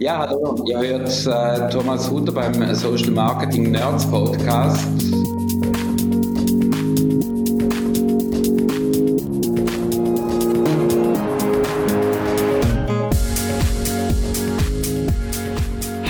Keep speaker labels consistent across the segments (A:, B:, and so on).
A: Ja, hallo. Ihr hört äh, Thomas Hutter beim Social Marketing Nerds Podcast.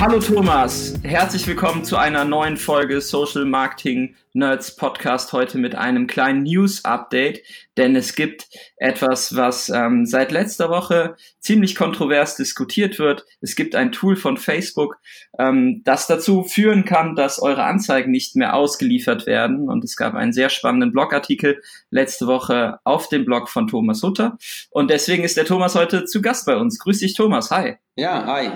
B: Hallo Thomas, herzlich willkommen zu einer neuen Folge Social Marketing Nerds Podcast heute mit einem kleinen News Update, denn es gibt etwas, was ähm, seit letzter Woche ziemlich kontrovers diskutiert wird. Es gibt ein Tool von Facebook, ähm, das dazu führen kann, dass eure Anzeigen nicht mehr ausgeliefert werden und es gab einen sehr spannenden Blogartikel letzte Woche auf dem Blog von Thomas Hutter und deswegen ist der Thomas heute zu Gast bei uns. Grüß dich Thomas, hi.
A: Ja, hi.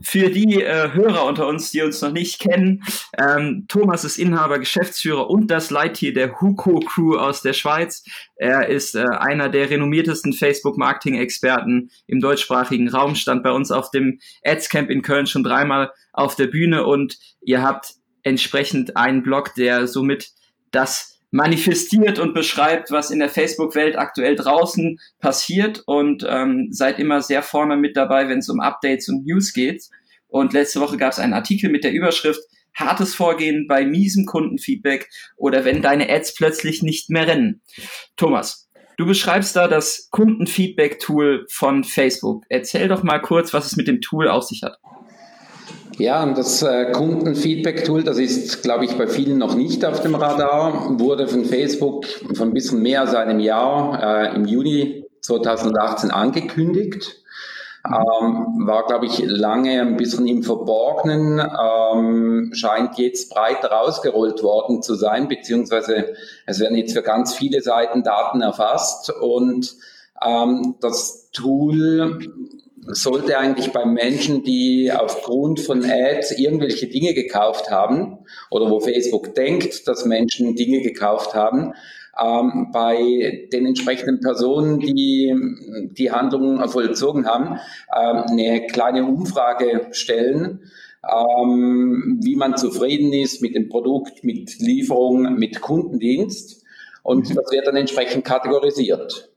B: Für die äh, Hörer unter uns, die uns noch nicht kennen, ähm, Thomas ist Inhaber, Geschäftsführer und das Leittier der Huko Crew aus der Schweiz. Er ist äh, einer der renommiertesten Facebook-Marketing-Experten im deutschsprachigen Raum, stand bei uns auf dem Ads Camp in Köln schon dreimal auf der Bühne und ihr habt entsprechend einen Blog, der somit das manifestiert und beschreibt, was in der Facebook-Welt aktuell draußen passiert und ähm, seid immer sehr vorne mit dabei, wenn es um Updates und News geht. Und letzte Woche gab es einen Artikel mit der Überschrift Hartes Vorgehen bei miesem Kundenfeedback oder wenn deine Ads plötzlich nicht mehr rennen. Thomas, du beschreibst da das Kundenfeedback-Tool von Facebook. Erzähl doch mal kurz, was es mit dem Tool auf sich hat.
A: Ja, und das äh, Kundenfeedback-Tool, das ist, glaube ich, bei vielen noch nicht auf dem Radar, wurde von Facebook von ein bisschen mehr als einem Jahr äh, im Juni 2018 angekündigt. Ähm, war, glaube ich, lange ein bisschen im Verborgenen, ähm, scheint jetzt breiter ausgerollt worden zu sein, beziehungsweise es werden jetzt für ganz viele Seiten Daten erfasst und ähm, das Tool sollte eigentlich bei Menschen, die aufgrund von Ads irgendwelche Dinge gekauft haben oder wo Facebook denkt, dass Menschen Dinge gekauft haben, ähm, bei den entsprechenden Personen, die die Handlungen vollzogen haben, ähm, eine kleine Umfrage stellen, ähm, wie man zufrieden ist mit dem Produkt, mit Lieferung, mit Kundendienst. Und das wird dann entsprechend kategorisiert.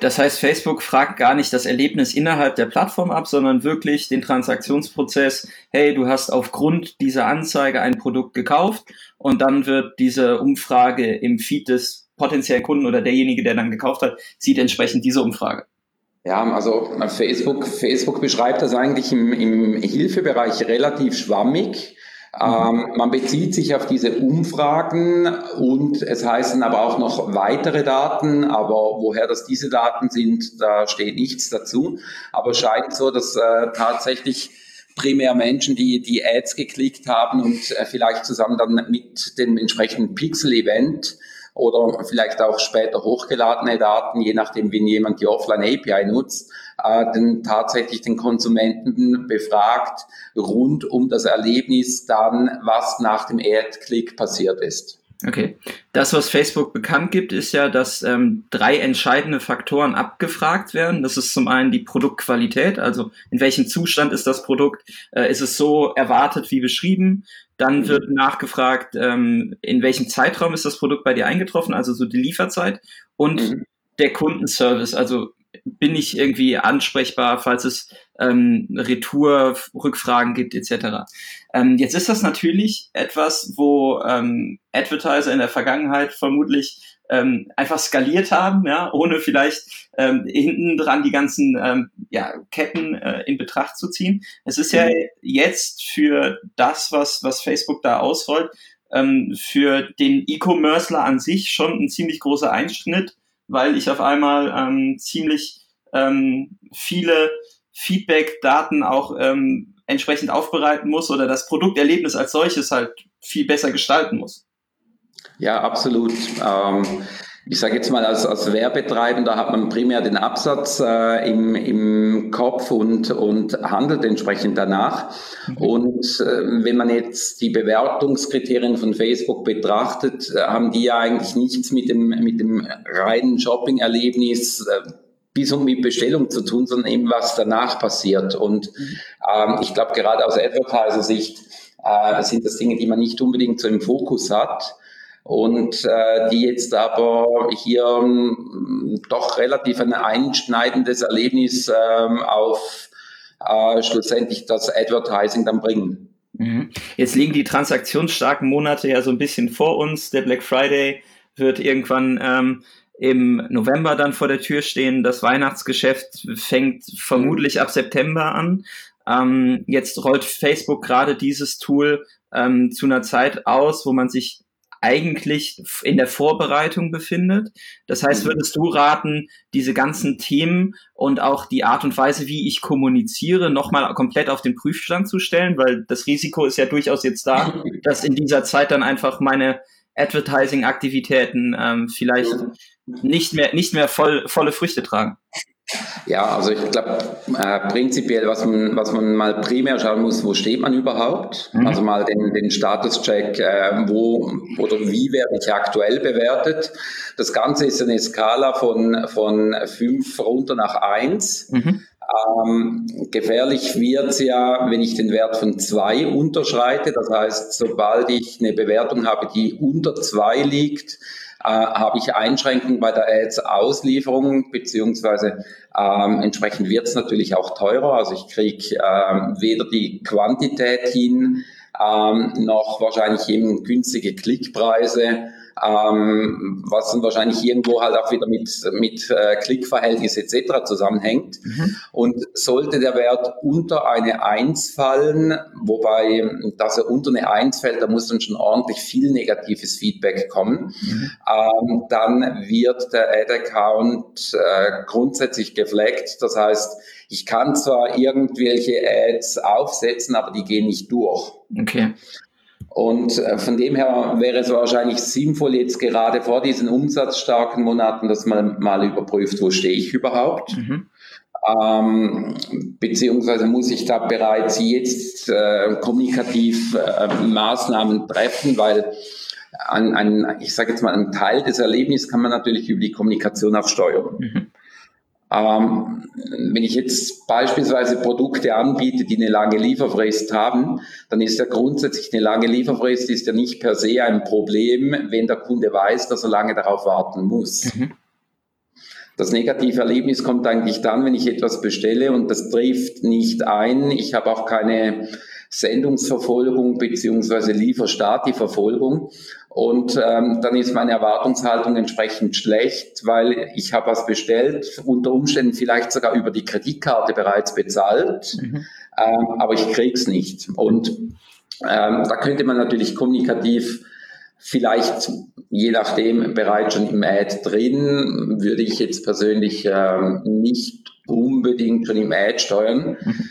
B: Das heißt, Facebook fragt gar nicht das Erlebnis innerhalb der Plattform ab, sondern wirklich den Transaktionsprozess. Hey, du hast aufgrund dieser Anzeige ein Produkt gekauft und dann wird diese Umfrage im Feed des potenziellen Kunden oder derjenige, der dann gekauft hat, sieht entsprechend diese Umfrage.
A: Ja, also Facebook, Facebook beschreibt das eigentlich im, im Hilfebereich relativ schwammig. Ähm, man bezieht sich auf diese Umfragen und es heißen aber auch noch weitere Daten, aber woher das diese Daten sind, da steht nichts dazu. Aber es scheint so, dass äh, tatsächlich primär Menschen, die die Ads geklickt haben und äh, vielleicht zusammen dann mit dem entsprechenden Pixel-Event oder vielleicht auch später hochgeladene Daten, je nachdem, wie jemand die Offline-API nutzt, äh, den, tatsächlich den Konsumenten befragt rund um das Erlebnis dann, was nach dem Ad-Click passiert ist.
B: Okay. Das, was Facebook bekannt gibt, ist ja, dass ähm, drei entscheidende Faktoren abgefragt werden. Das ist zum einen die Produktqualität, also in welchem Zustand ist das Produkt, äh, ist es so erwartet wie beschrieben. Dann mhm. wird nachgefragt, ähm, in welchem Zeitraum ist das Produkt bei dir eingetroffen, also so die Lieferzeit und mhm. der Kundenservice, also bin ich irgendwie ansprechbar, falls es ähm, Retour-Rückfragen gibt etc. Ähm, jetzt ist das natürlich etwas, wo ähm, Advertiser in der Vergangenheit vermutlich ähm, einfach skaliert haben, ja, ohne vielleicht ähm, hinten dran die ganzen ähm, ja, Ketten äh, in Betracht zu ziehen. Es ist ja jetzt für das, was, was Facebook da ausrollt, ähm, für den E-Commercer an sich schon ein ziemlich großer Einschnitt, weil ich auf einmal ähm, ziemlich ähm, viele Feedback-Daten auch ähm, entsprechend aufbereiten muss oder das Produkterlebnis als solches halt viel besser gestalten muss.
A: Ja, absolut. Ähm, ich sage jetzt mal, als, als Werbetreibender hat man primär den Absatz äh, im, im Kopf und, und handelt entsprechend danach. Mhm. Und äh, wenn man jetzt die Bewertungskriterien von Facebook betrachtet, äh, haben die ja eigentlich nichts mit dem, mit dem reinen Shopping-Erlebnis äh, bis und mit Bestellung zu tun, sondern eben was danach passiert. Und ähm, ich glaube, gerade aus Advertiser-Sicht äh, sind das Dinge, die man nicht unbedingt so im Fokus hat und äh, die jetzt aber hier ähm, doch relativ ein einschneidendes Erlebnis ähm, auf äh, schlussendlich das Advertising dann bringen.
B: Mhm. Jetzt liegen die transaktionsstarken Monate ja so ein bisschen vor uns. Der Black Friday wird irgendwann ähm, im November dann vor der Tür stehen. Das Weihnachtsgeschäft fängt vermutlich ab September an. Ähm, jetzt rollt Facebook gerade dieses Tool ähm, zu einer Zeit aus, wo man sich eigentlich in der Vorbereitung befindet. Das heißt, mhm. würdest du raten, diese ganzen Themen und auch die Art und Weise, wie ich kommuniziere, nochmal komplett auf den Prüfstand zu stellen? Weil das Risiko ist ja durchaus jetzt da, dass in dieser Zeit dann einfach meine Advertising-Aktivitäten ähm, vielleicht nicht mehr, nicht mehr voll, volle Früchte tragen.
A: Ja, also ich glaube äh, prinzipiell, was man, was man mal primär schauen muss, wo steht man überhaupt? Mhm. Also mal den, den Status-Check, äh, wo oder wie werde ich aktuell bewertet. Das Ganze ist eine Skala von, von fünf runter nach eins. Mhm. Ähm, gefährlich wird es ja, wenn ich den Wert von zwei unterschreite. Das heißt, sobald ich eine Bewertung habe, die unter zwei liegt, äh, habe ich Einschränkungen bei der Ads-Auslieferung, beziehungsweise ähm, entsprechend wird es natürlich auch teurer. Also ich kriege ähm, weder die Quantität hin, ähm, noch wahrscheinlich eben günstige Klickpreise ähm, was dann wahrscheinlich irgendwo halt auch wieder mit, mit äh, Klickverhältnis etc. zusammenhängt. Mhm. Und sollte der Wert unter eine 1 fallen, wobei, dass er unter eine 1 fällt, da muss dann schon ordentlich viel negatives Feedback kommen, mhm. ähm, dann wird der Ad-Account äh, grundsätzlich gefleckt. Das heißt, ich kann zwar irgendwelche Ads aufsetzen, aber die gehen nicht durch.
B: Okay.
A: Und äh, von dem her wäre es wahrscheinlich sinnvoll, jetzt gerade vor diesen umsatzstarken Monaten, dass man mal überprüft, wo stehe ich überhaupt. Mhm. Ähm, beziehungsweise muss ich da bereits jetzt äh, kommunikativ äh, Maßnahmen treffen, weil ein, ein, ich sage jetzt mal, ein Teil des Erlebnisses kann man natürlich über die Kommunikation auch steuern. Mhm. Ähm, wenn ich jetzt beispielsweise Produkte anbiete, die eine lange Lieferfrist haben, dann ist ja grundsätzlich eine lange Lieferfrist ist ja nicht per se ein Problem, wenn der Kunde weiß, dass er lange darauf warten muss. Mhm. Das negative Erlebnis kommt eigentlich dann, wenn ich etwas bestelle und das trifft nicht ein. Ich habe auch keine Sendungsverfolgung beziehungsweise Lieferstati-Verfolgung. Und ähm, dann ist meine Erwartungshaltung entsprechend schlecht, weil ich habe was bestellt, unter Umständen vielleicht sogar über die Kreditkarte bereits bezahlt, mhm. ähm, aber ich krieg's nicht. Und ähm, da könnte man natürlich kommunikativ vielleicht je nachdem bereits schon im Ad drin, würde ich jetzt persönlich ähm, nicht unbedingt schon im Ad steuern. Mhm.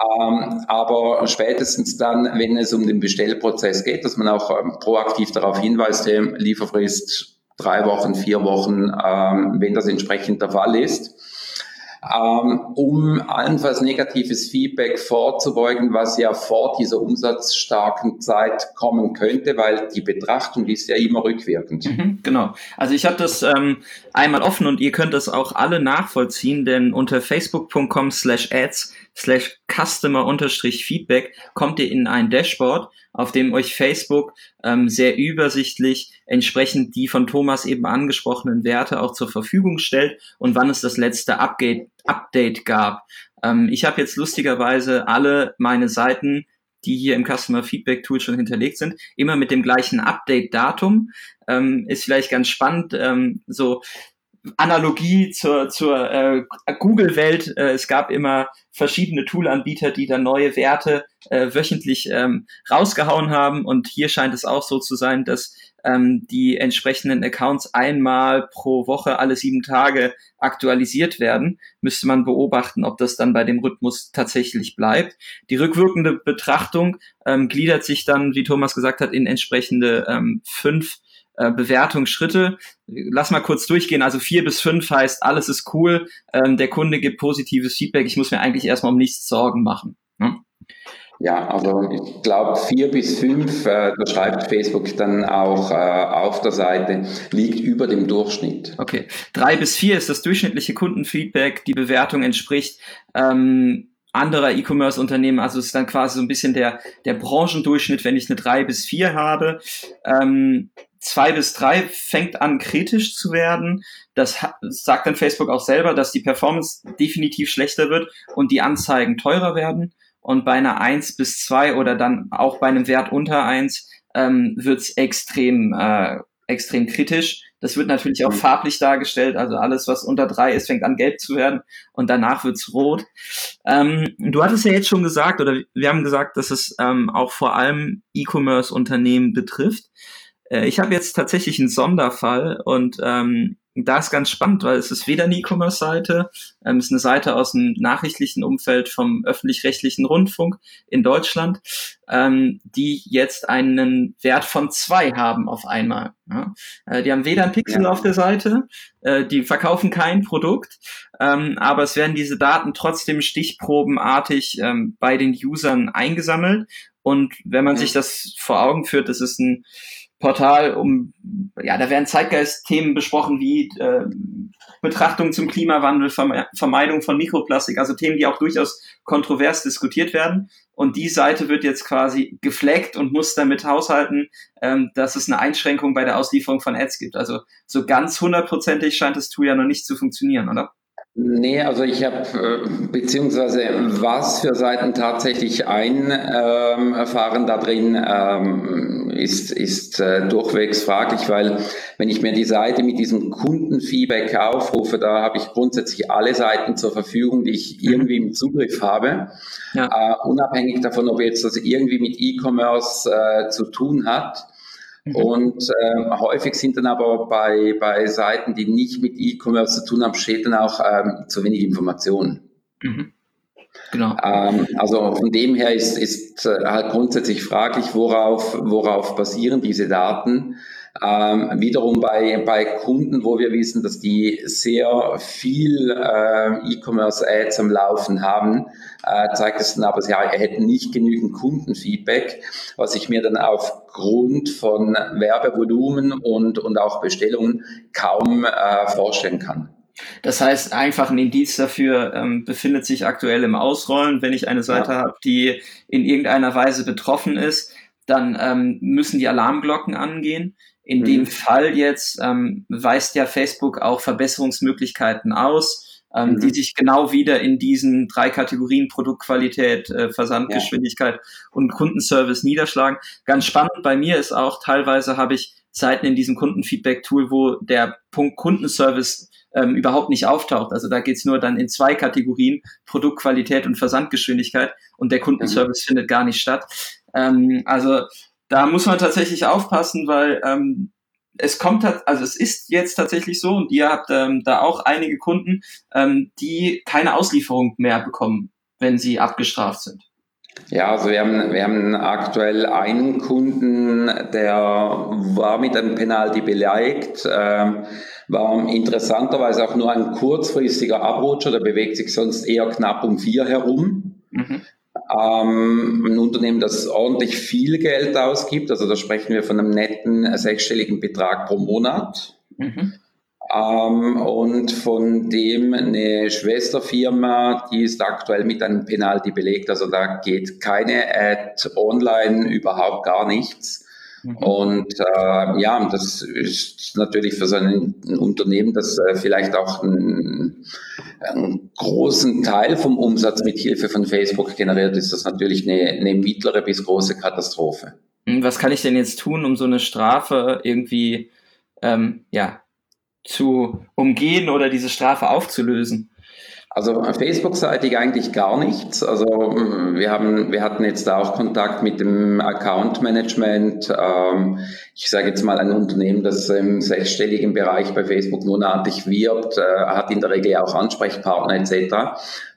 A: Ähm, aber spätestens dann, wenn es um den Bestellprozess geht, dass man auch ähm, proaktiv darauf hinweist, hey, Lieferfrist drei Wochen, vier Wochen, ähm, wenn das entsprechend der Fall ist. Ähm, um allenfalls negatives Feedback vorzubeugen, was ja vor dieser umsatzstarken Zeit kommen könnte, weil die Betrachtung ist ja immer rückwirkend.
B: Mhm, genau. Also ich habe das ähm, einmal offen und ihr könnt das auch alle nachvollziehen, denn unter facebook.com slash ads slash customer unterstrich feedback kommt ihr in ein Dashboard, auf dem euch Facebook ähm, sehr übersichtlich entsprechend die von Thomas eben angesprochenen Werte auch zur Verfügung stellt und wann es das letzte Update, Update gab. Ähm, ich habe jetzt lustigerweise alle meine Seiten die hier im Customer Feedback Tool schon hinterlegt sind, immer mit dem gleichen Update-Datum. Ähm, ist vielleicht ganz spannend, ähm, so Analogie zur, zur äh, Google-Welt. Äh, es gab immer verschiedene Tool-Anbieter, die dann neue Werte äh, wöchentlich ähm, rausgehauen haben. Und hier scheint es auch so zu sein, dass ähm, die entsprechenden Accounts einmal pro Woche alle sieben Tage aktualisiert werden. Müsste man beobachten, ob das dann bei dem Rhythmus tatsächlich bleibt. Die rückwirkende Betrachtung ähm, gliedert sich dann, wie Thomas gesagt hat, in entsprechende ähm, fünf äh, Bewertungsschritte. Lass mal kurz durchgehen. Also vier bis fünf heißt, alles ist cool, ähm, der Kunde gibt positives Feedback, ich muss mir eigentlich erstmal um nichts Sorgen machen. Ne?
A: Ja, also ich glaube, vier bis fünf, äh, da schreibt Facebook dann auch äh, auf der Seite, liegt über dem Durchschnitt.
B: Okay. Drei bis vier ist das durchschnittliche Kundenfeedback, die Bewertung entspricht ähm, anderer E-Commerce-Unternehmen, also es ist dann quasi so ein bisschen der, der Branchendurchschnitt, wenn ich eine drei bis vier habe. Ähm, zwei bis drei fängt an kritisch zu werden. Das sagt dann Facebook auch selber, dass die Performance definitiv schlechter wird und die Anzeigen teurer werden. Und bei einer eins bis zwei oder dann auch bei einem Wert unter eins ähm, wird es extrem, äh, extrem kritisch. Das wird natürlich auch mhm. farblich dargestellt. Also alles, was unter drei ist, fängt an gelb zu werden und danach wird's rot. Ähm, du hattest ja jetzt schon gesagt, oder wir haben gesagt, dass es ähm, auch vor allem E-Commerce-Unternehmen betrifft. Äh, ich habe jetzt tatsächlich einen Sonderfall und ähm, da ist ganz spannend, weil es ist weder eine E-Commerce-Seite, ähm, es ist eine Seite aus dem nachrichtlichen Umfeld vom öffentlich-rechtlichen Rundfunk in Deutschland, ähm, die jetzt einen Wert von zwei haben auf einmal. Ja? Äh, die haben weder ein Pixel ja. auf der Seite, äh, die verkaufen kein Produkt, ähm, aber es werden diese Daten trotzdem stichprobenartig ähm, bei den Usern eingesammelt. Und wenn man ja. sich das vor Augen führt, das ist ein Portal, um ja, da werden Zeitgeist-Themen besprochen wie äh, Betrachtung zum Klimawandel, Vermeidung von Mikroplastik, also Themen, die auch durchaus kontrovers diskutiert werden. Und die Seite wird jetzt quasi gefleckt und muss damit haushalten, ähm, dass es eine Einschränkung bei der Auslieferung von Ads gibt. Also so ganz hundertprozentig scheint das Tool ja noch nicht zu funktionieren, oder?
A: Nee, also ich habe, äh, beziehungsweise was für Seiten tatsächlich einfahren ähm, da drin, ähm, ist, ist äh, durchwegs fraglich, weil wenn ich mir die Seite mit diesem Kundenfeedback aufrufe, da habe ich grundsätzlich alle Seiten zur Verfügung, die ich mhm. irgendwie im Zugriff habe, ja. äh, unabhängig davon, ob jetzt das irgendwie mit E-Commerce äh, zu tun hat. Mhm. Und äh, häufig sind dann aber bei, bei Seiten, die nicht mit E-Commerce zu tun haben, steht dann auch ähm, zu wenig Informationen. Mhm. Genau. Ähm, also von dem her ist, ist äh, halt grundsätzlich fraglich, worauf, worauf basieren diese Daten. Ähm, wiederum bei, bei Kunden, wo wir wissen, dass die sehr viel äh, E-Commerce-Ads am Laufen haben, äh, zeigt es dann aber, sie hätten nicht genügend Kundenfeedback, was ich mir dann aufgrund von Werbevolumen und, und auch Bestellungen kaum äh, vorstellen kann.
B: Das heißt, einfach ein Indiz dafür ähm, befindet sich aktuell im Ausrollen. Wenn ich eine Seite ja. habe, die in irgendeiner Weise betroffen ist, dann ähm, müssen die Alarmglocken angehen. In mhm. dem Fall jetzt ähm, weist ja Facebook auch Verbesserungsmöglichkeiten aus, ähm, mhm. die sich genau wieder in diesen drei Kategorien Produktqualität, äh, Versandgeschwindigkeit ja. und Kundenservice niederschlagen. Ganz spannend bei mir ist auch, teilweise habe ich Seiten in diesem Kundenfeedback-Tool, wo der Punkt Kundenservice ähm, überhaupt nicht auftaucht. Also da geht's nur dann in zwei Kategorien, Produktqualität und Versandgeschwindigkeit und der Kundenservice mhm. findet gar nicht statt. Ähm, also da muss man tatsächlich aufpassen, weil ähm, es kommt, also es ist jetzt tatsächlich so, und ihr habt ähm, da auch einige Kunden, ähm, die keine Auslieferung mehr bekommen, wenn sie abgestraft sind.
A: Ja, also wir haben, wir haben aktuell einen Kunden, der war mit einem Penalty beleidigt, ähm, war interessanterweise auch nur ein kurzfristiger Abrutscher, der bewegt sich sonst eher knapp um vier herum. Mhm. Ähm, ein Unternehmen, das ordentlich viel Geld ausgibt, also da sprechen wir von einem netten sechsstelligen Betrag pro Monat. Mhm. Ähm, und von dem eine Schwesterfirma, die ist aktuell mit einem Penalty belegt, also da geht keine Ad online, überhaupt gar nichts. Mhm. Und äh, ja, das ist natürlich für so ein, ein Unternehmen, das äh, vielleicht auch einen, einen, großen Teil vom Umsatz mit Hilfe von Facebook generiert, ist das natürlich eine, eine mittlere bis große Katastrophe.
B: Hm, was kann ich denn jetzt tun, um so eine Strafe irgendwie ähm, ja, zu umgehen oder diese Strafe aufzulösen?
A: Also Facebook-seitig eigentlich gar nichts. Also mm, wir haben, wir hatten jetzt auch Kontakt mit dem Account Management. Ähm, ich sage jetzt mal ein Unternehmen, das im sechsstelligen Bereich bei Facebook monatlich wirbt, äh, hat in der Regel auch Ansprechpartner etc.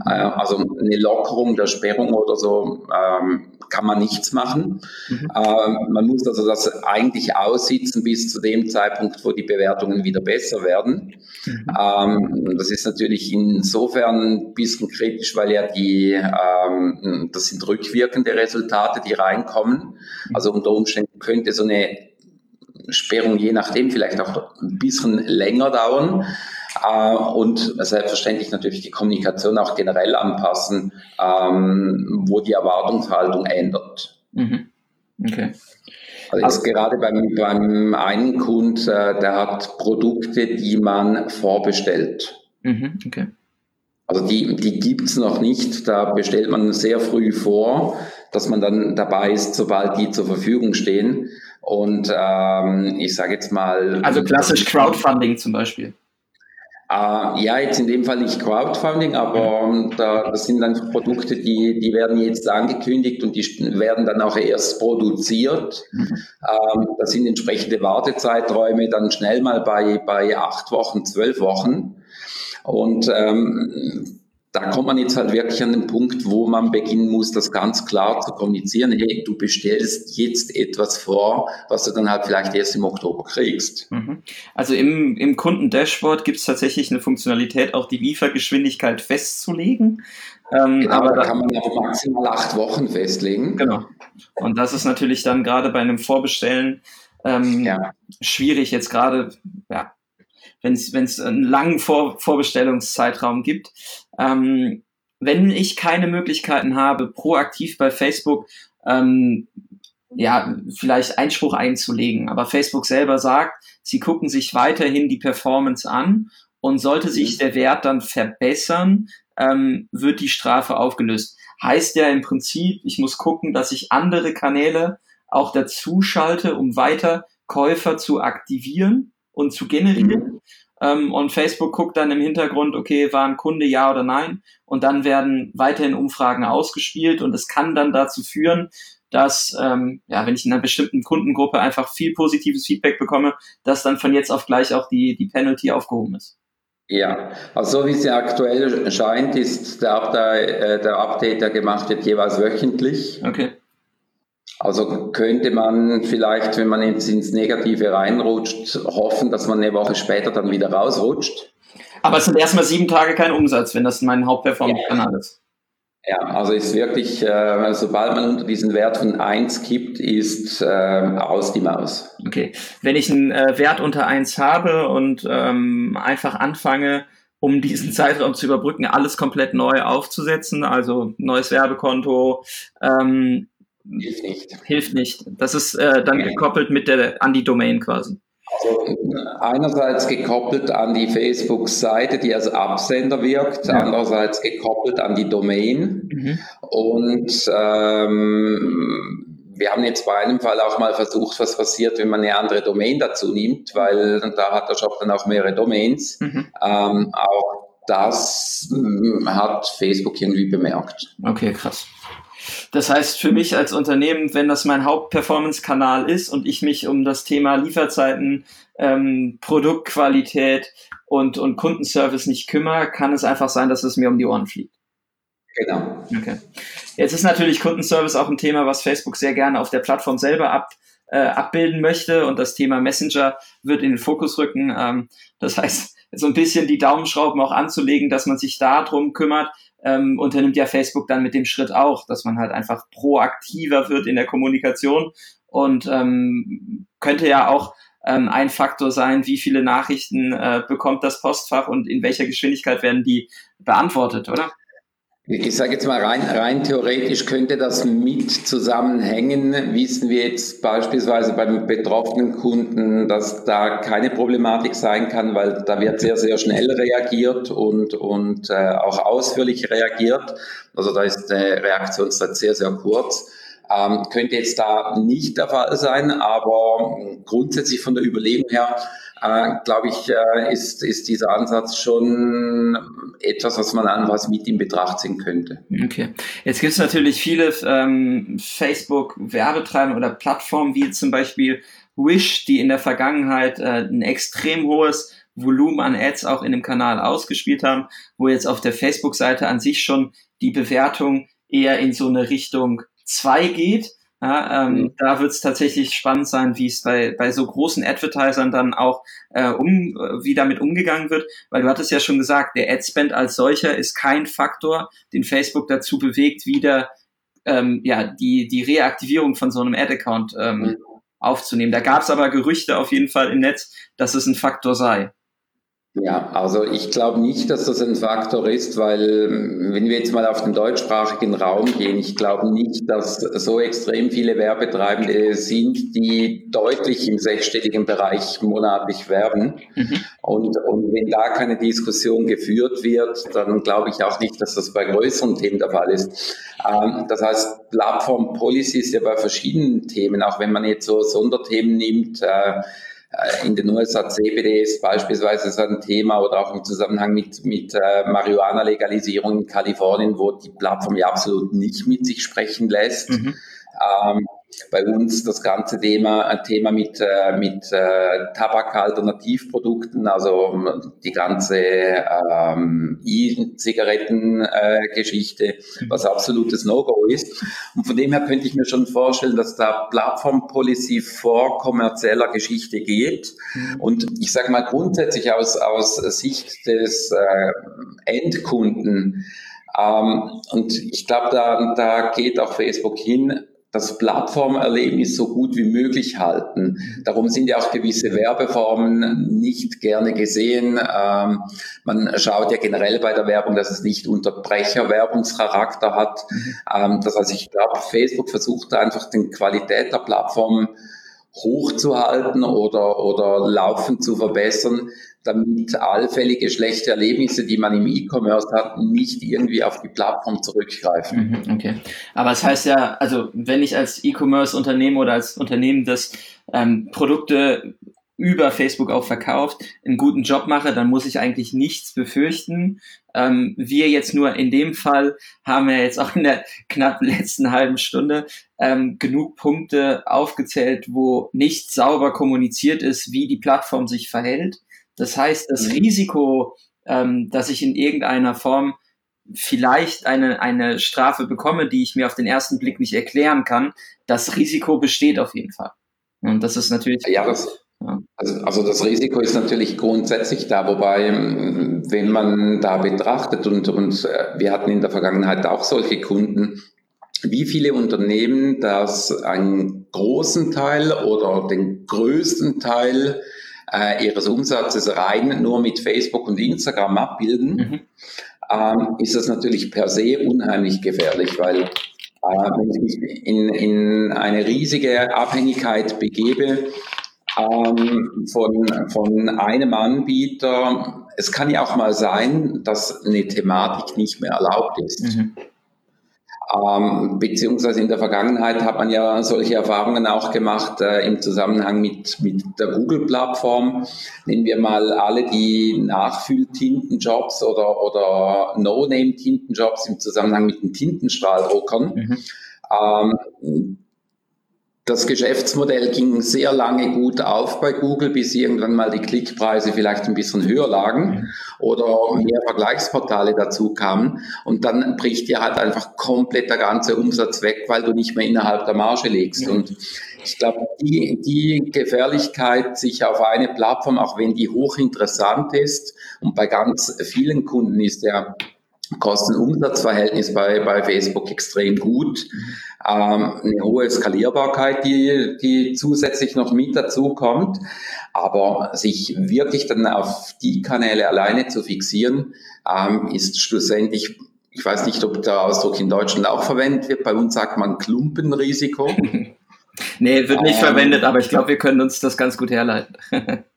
A: Äh, also eine Lockerung der Sperrung oder so ähm, kann man nichts machen. Mhm. Ähm, man muss also das eigentlich aussitzen bis zu dem Zeitpunkt, wo die Bewertungen wieder besser werden. Mhm. Ähm, das ist natürlich insofern ein bisschen kritisch, weil ja die, ähm, das sind rückwirkende Resultate, die reinkommen. Also unter Umständen könnte so eine Sperrung je nachdem vielleicht auch ein bisschen länger dauern. Äh, und selbstverständlich natürlich die Kommunikation auch generell anpassen, ähm, wo die Erwartungshaltung ändert. Mhm.
B: Okay.
A: Also jetzt gerade beim, beim einen Kund, äh, der hat Produkte, die man vorbestellt. Mhm, okay. Also die, die gibt's noch nicht. Da bestellt man sehr früh vor, dass man dann dabei ist, sobald die zur Verfügung stehen. Und ähm, ich sage jetzt mal.
B: Also klassisch Crowdfunding zum Beispiel.
A: Uh, ja, jetzt in dem Fall nicht Crowdfunding, aber um, da, das sind dann Produkte, die, die werden jetzt angekündigt und die werden dann auch erst produziert. Mhm. Ähm, das sind entsprechende Wartezeiträume dann schnell mal bei, bei acht Wochen, zwölf Wochen. Und ähm, da kommt man jetzt halt wirklich an den Punkt, wo man beginnen muss, das ganz klar zu kommunizieren. Hey, du bestellst jetzt etwas vor, was du dann halt vielleicht erst im Oktober kriegst. Mhm.
B: Also im, im Kunden-Dashboard gibt es tatsächlich eine Funktionalität, auch die Liefergeschwindigkeit festzulegen.
A: Ähm, genau, aber da kann man ja maximal acht Wochen festlegen.
B: Genau. Und das ist natürlich dann gerade bei einem Vorbestellen ähm, ja. schwierig, jetzt gerade, ja, wenn es einen langen Vor Vorbestellungszeitraum gibt. Ähm, wenn ich keine Möglichkeiten habe, proaktiv bei Facebook ähm, ja, vielleicht Einspruch einzulegen, aber Facebook selber sagt, sie gucken sich weiterhin die Performance an und sollte sich mhm. der Wert dann verbessern, ähm, wird die Strafe aufgelöst. Heißt ja im Prinzip, ich muss gucken, dass ich andere Kanäle auch dazu schalte, um weiter Käufer zu aktivieren und zu generieren. Mhm. Ähm, und Facebook guckt dann im Hintergrund, okay, war ein Kunde ja oder nein. Und dann werden weiterhin Umfragen ausgespielt und es kann dann dazu führen, dass, ähm, ja, wenn ich in einer bestimmten Kundengruppe einfach viel positives Feedback bekomme, dass dann von jetzt auf gleich auch die, die Penalty aufgehoben ist.
A: Ja, also so wie es ja aktuell scheint, ist der, Update, äh, der Update, der gemacht wird, jeweils wöchentlich. Okay. Also könnte man vielleicht, wenn man jetzt ins Negative reinrutscht, hoffen, dass man eine Woche später dann wieder rausrutscht.
B: Aber es sind erstmal sieben Tage kein Umsatz, wenn das mein Hauptperformance-Kanal ja. ist.
A: Ja, also ist wirklich, äh, sobald man unter diesen Wert von 1 kippt, ist äh, aus die Maus.
B: Okay. Wenn ich einen äh, Wert unter 1 habe und ähm, einfach anfange, um diesen Zeitraum zu überbrücken, alles komplett neu aufzusetzen, also neues Werbekonto, ähm, Hilft nicht. Hilft nicht. Das ist äh, dann gekoppelt mit der an die Domain quasi.
A: Also einerseits gekoppelt an die Facebook-Seite, die als Absender wirkt, ja. andererseits gekoppelt an die Domain. Mhm. Und ähm, wir haben jetzt bei einem Fall auch mal versucht, was passiert, wenn man eine andere Domain dazu nimmt, weil da hat der Shop dann auch mehrere Domains. Mhm. Ähm, auch das hm, hat Facebook irgendwie bemerkt.
B: Okay, krass. Das heißt, für mich als Unternehmen, wenn das mein Hauptperformance-Kanal ist und ich mich um das Thema Lieferzeiten, ähm, Produktqualität und, und Kundenservice nicht kümmere, kann es einfach sein, dass es mir um die Ohren fliegt.
A: Genau.
B: Okay. Jetzt ist natürlich Kundenservice auch ein Thema, was Facebook sehr gerne auf der Plattform selber ab, äh, abbilden möchte und das Thema Messenger wird in den Fokus rücken. Ähm, das heißt, so ein bisschen die Daumenschrauben auch anzulegen, dass man sich darum kümmert, ähm, unternimmt ja Facebook dann mit dem Schritt auch, dass man halt einfach proaktiver wird in der Kommunikation und ähm, könnte ja auch ähm, ein Faktor sein, wie viele Nachrichten äh, bekommt das Postfach und in welcher Geschwindigkeit werden die beantwortet, oder?
A: Ich sage jetzt mal rein, rein theoretisch könnte das mit zusammenhängen. Wissen wir jetzt beispielsweise beim betroffenen Kunden, dass da keine Problematik sein kann, weil da wird sehr, sehr schnell reagiert und, und äh, auch ausführlich reagiert. Also da ist der Reaktionszeit sehr, sehr kurz. Ähm, könnte jetzt da nicht der Fall sein, aber grundsätzlich von der Überlegung her äh, glaube ich, äh, ist, ist dieser Ansatz schon etwas, was man einfach mit in Betracht ziehen könnte.
B: Okay. Jetzt gibt es natürlich viele ähm, Facebook-Werbetreiber oder Plattformen, wie zum Beispiel Wish, die in der Vergangenheit äh, ein extrem hohes Volumen an Ads auch in dem Kanal ausgespielt haben, wo jetzt auf der Facebook-Seite an sich schon die Bewertung eher in so eine Richtung 2 geht. Ja, ähm, mhm. Da wird es tatsächlich spannend sein, wie es bei, bei so großen Advertisern dann auch äh, um, wie damit umgegangen wird, weil du hattest ja schon gesagt, der Adspend als solcher ist kein Faktor, den Facebook dazu bewegt, wieder ähm, ja, die, die Reaktivierung von so einem Ad-Account ähm, mhm. aufzunehmen. Da gab es aber Gerüchte auf jeden Fall im Netz, dass es ein Faktor sei.
A: Ja, also ich glaube nicht, dass das ein Faktor ist, weil wenn wir jetzt mal auf den deutschsprachigen Raum gehen, ich glaube nicht, dass so extrem viele Werbetreibende sind, die deutlich im sechsstelligen Bereich monatlich werben. Mhm. Und, und wenn da keine Diskussion geführt wird, dann glaube ich auch nicht, dass das bei größeren Themen der Fall ist. Ähm, das heißt, Plattform Policy ist ja bei verschiedenen Themen, auch wenn man jetzt so Sonderthemen nimmt, äh, äh, in den USA CBD ist beispielsweise so ein Thema oder auch im Zusammenhang mit, mit äh, Marihuana-Legalisierung in Kalifornien, wo die Plattform ja absolut nicht mit sich sprechen lässt. Mhm. Ähm, bei uns das ganze Thema, ein Thema mit, äh, mit äh, Tabak-Alternativprodukten, also ähm, die ganze ähm, E-Zigaretten-Geschichte, äh, was absolutes No-Go ist. Und von dem her könnte ich mir schon vorstellen, dass da Plattform-Policy vor kommerzieller Geschichte geht. Mhm. Und ich sage mal grundsätzlich aus, aus Sicht des äh, Endkunden, ähm, und ich glaube, da, da geht auch Facebook hin, das Plattformerlebnis so gut wie möglich halten. Darum sind ja auch gewisse Werbeformen nicht gerne gesehen. Ähm, man schaut ja generell bei der Werbung, dass es nicht Unterbrecherwerbungscharakter hat. Ähm, das heißt, ich glaube, Facebook versucht einfach den Qualität der Plattform hochzuhalten oder, oder laufend zu verbessern, damit allfällige schlechte Erlebnisse, die man im E-Commerce hat, nicht irgendwie auf die Plattform zurückgreifen.
B: Mhm, okay. Aber es das heißt ja, also wenn ich als E-Commerce-Unternehmen oder als Unternehmen, das ähm, Produkte über Facebook auch verkauft, einen guten Job mache, dann muss ich eigentlich nichts befürchten. Ähm, wir jetzt nur in dem Fall haben ja jetzt auch in der knapp letzten halben Stunde ähm, genug Punkte aufgezählt, wo nicht sauber kommuniziert ist, wie die Plattform sich verhält. Das heißt, das mhm. Risiko, ähm, dass ich in irgendeiner Form vielleicht eine, eine Strafe bekomme, die ich mir auf den ersten Blick nicht erklären kann, das Risiko besteht auf jeden Fall. Und das ist natürlich.
A: Ja, das. Also, also das Risiko ist natürlich grundsätzlich da, wobei, wenn man da betrachtet und, und äh, wir hatten in der Vergangenheit auch solche Kunden, wie viele Unternehmen das einen großen Teil oder den größten Teil äh, ihres Umsatzes rein nur mit Facebook und Instagram abbilden, mhm. ähm, ist das natürlich per se unheimlich gefährlich, weil äh, wenn ich mich in, in eine riesige Abhängigkeit begebe ähm, von, von einem Anbieter, es kann ja auch mal sein, dass eine Thematik nicht mehr erlaubt ist. Mhm. Ähm, beziehungsweise in der Vergangenheit hat man ja solche Erfahrungen auch gemacht äh, im Zusammenhang mit, mit der Google-Plattform. Nehmen wir mal alle die Nachfülltintenjobs oder, oder No-Name-Tintenjobs im Zusammenhang mit den Tintenstrahldruckern. Mhm. Ähm, das Geschäftsmodell ging sehr lange gut auf bei Google, bis irgendwann mal die Klickpreise vielleicht ein bisschen höher lagen oder mehr Vergleichsportale dazu kamen. Und dann bricht dir halt einfach komplett der ganze Umsatz weg, weil du nicht mehr innerhalb der Marge legst. Und ich glaube, die, die Gefährlichkeit, sich auf eine Plattform, auch wenn die hochinteressant ist, und bei ganz vielen Kunden ist der Kosten-Umsatz-Verhältnis bei, bei Facebook extrem gut. Ähm, eine hohe Skalierbarkeit, die, die zusätzlich noch mit dazu kommt. Aber sich wirklich dann auf die Kanäle alleine zu fixieren, ähm, ist schlussendlich, ich weiß nicht, ob der Ausdruck in Deutschland auch verwendet wird. Bei uns sagt man Klumpenrisiko.
B: nee, wird nicht ähm, verwendet, aber ich glaube, wir können uns das ganz gut herleiten.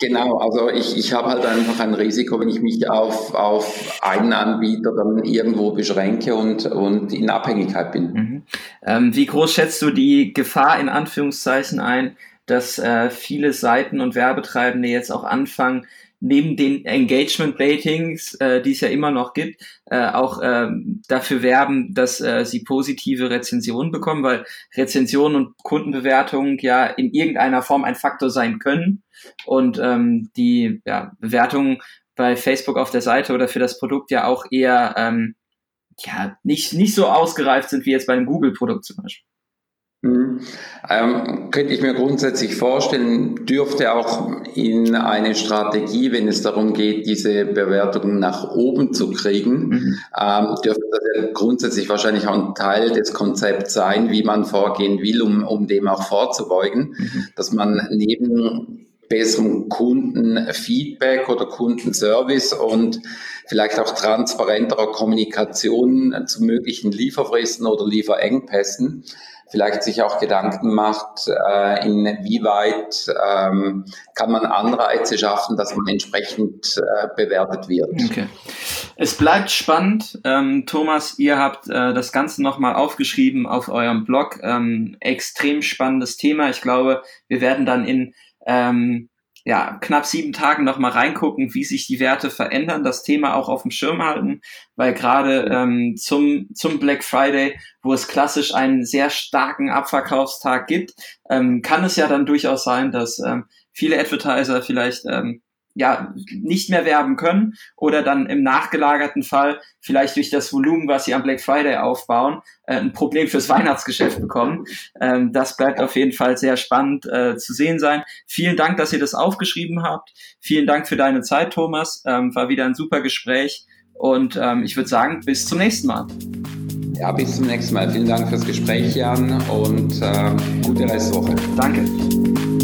A: Genau, also ich, ich habe halt einfach ein Risiko, wenn ich mich auf, auf einen Anbieter dann irgendwo beschränke und, und in Abhängigkeit bin. Mhm.
B: Ähm, wie groß schätzt du die Gefahr in Anführungszeichen ein, dass äh, viele Seiten und Werbetreibende jetzt auch anfangen, neben den Engagement-Ratings, äh, die es ja immer noch gibt, äh, auch äh, dafür werben, dass äh, sie positive Rezensionen bekommen, weil Rezensionen und Kundenbewertungen ja in irgendeiner Form ein Faktor sein können und ähm, die ja, Bewertungen bei Facebook auf der Seite oder für das Produkt ja auch eher ähm, ja nicht nicht so ausgereift sind wie jetzt bei einem Google-Produkt zum Beispiel.
A: Mhm. Ähm, könnte ich mir grundsätzlich vorstellen, dürfte auch in eine Strategie, wenn es darum geht, diese Bewertungen nach oben zu kriegen, mhm. ähm, dürfte das ja grundsätzlich wahrscheinlich auch ein Teil des Konzepts sein, wie man vorgehen will, um, um dem auch vorzubeugen, mhm. dass man neben besserem Kundenfeedback oder Kundenservice und vielleicht auch transparenterer Kommunikation zu möglichen Lieferfristen oder Lieferengpässen vielleicht sich auch Gedanken macht, äh, inwieweit ähm, kann man Anreize schaffen, dass man entsprechend äh, bewertet wird.
B: Okay. Es bleibt spannend. Ähm, Thomas, ihr habt äh, das Ganze nochmal aufgeschrieben auf eurem Blog. Ähm, extrem spannendes Thema. Ich glaube, wir werden dann in ähm, ja, knapp sieben Tagen nochmal reingucken, wie sich die Werte verändern, das Thema auch auf dem Schirm halten, weil gerade ähm, zum, zum Black Friday, wo es klassisch einen sehr starken Abverkaufstag gibt, ähm, kann es ja dann durchaus sein, dass ähm, viele Advertiser vielleicht ähm, ja nicht mehr werben können oder dann im nachgelagerten Fall vielleicht durch das Volumen, was sie am Black Friday aufbauen, äh, ein Problem fürs Weihnachtsgeschäft bekommen. Ähm, das bleibt auf jeden Fall sehr spannend äh, zu sehen sein. Vielen Dank, dass ihr das aufgeschrieben habt. Vielen Dank für deine Zeit, Thomas. Ähm, war wieder ein super Gespräch und ähm, ich würde sagen, bis zum nächsten Mal.
A: Ja, bis zum nächsten Mal. Vielen Dank fürs Gespräch, Jan, und äh, gute Restwoche.
B: Danke.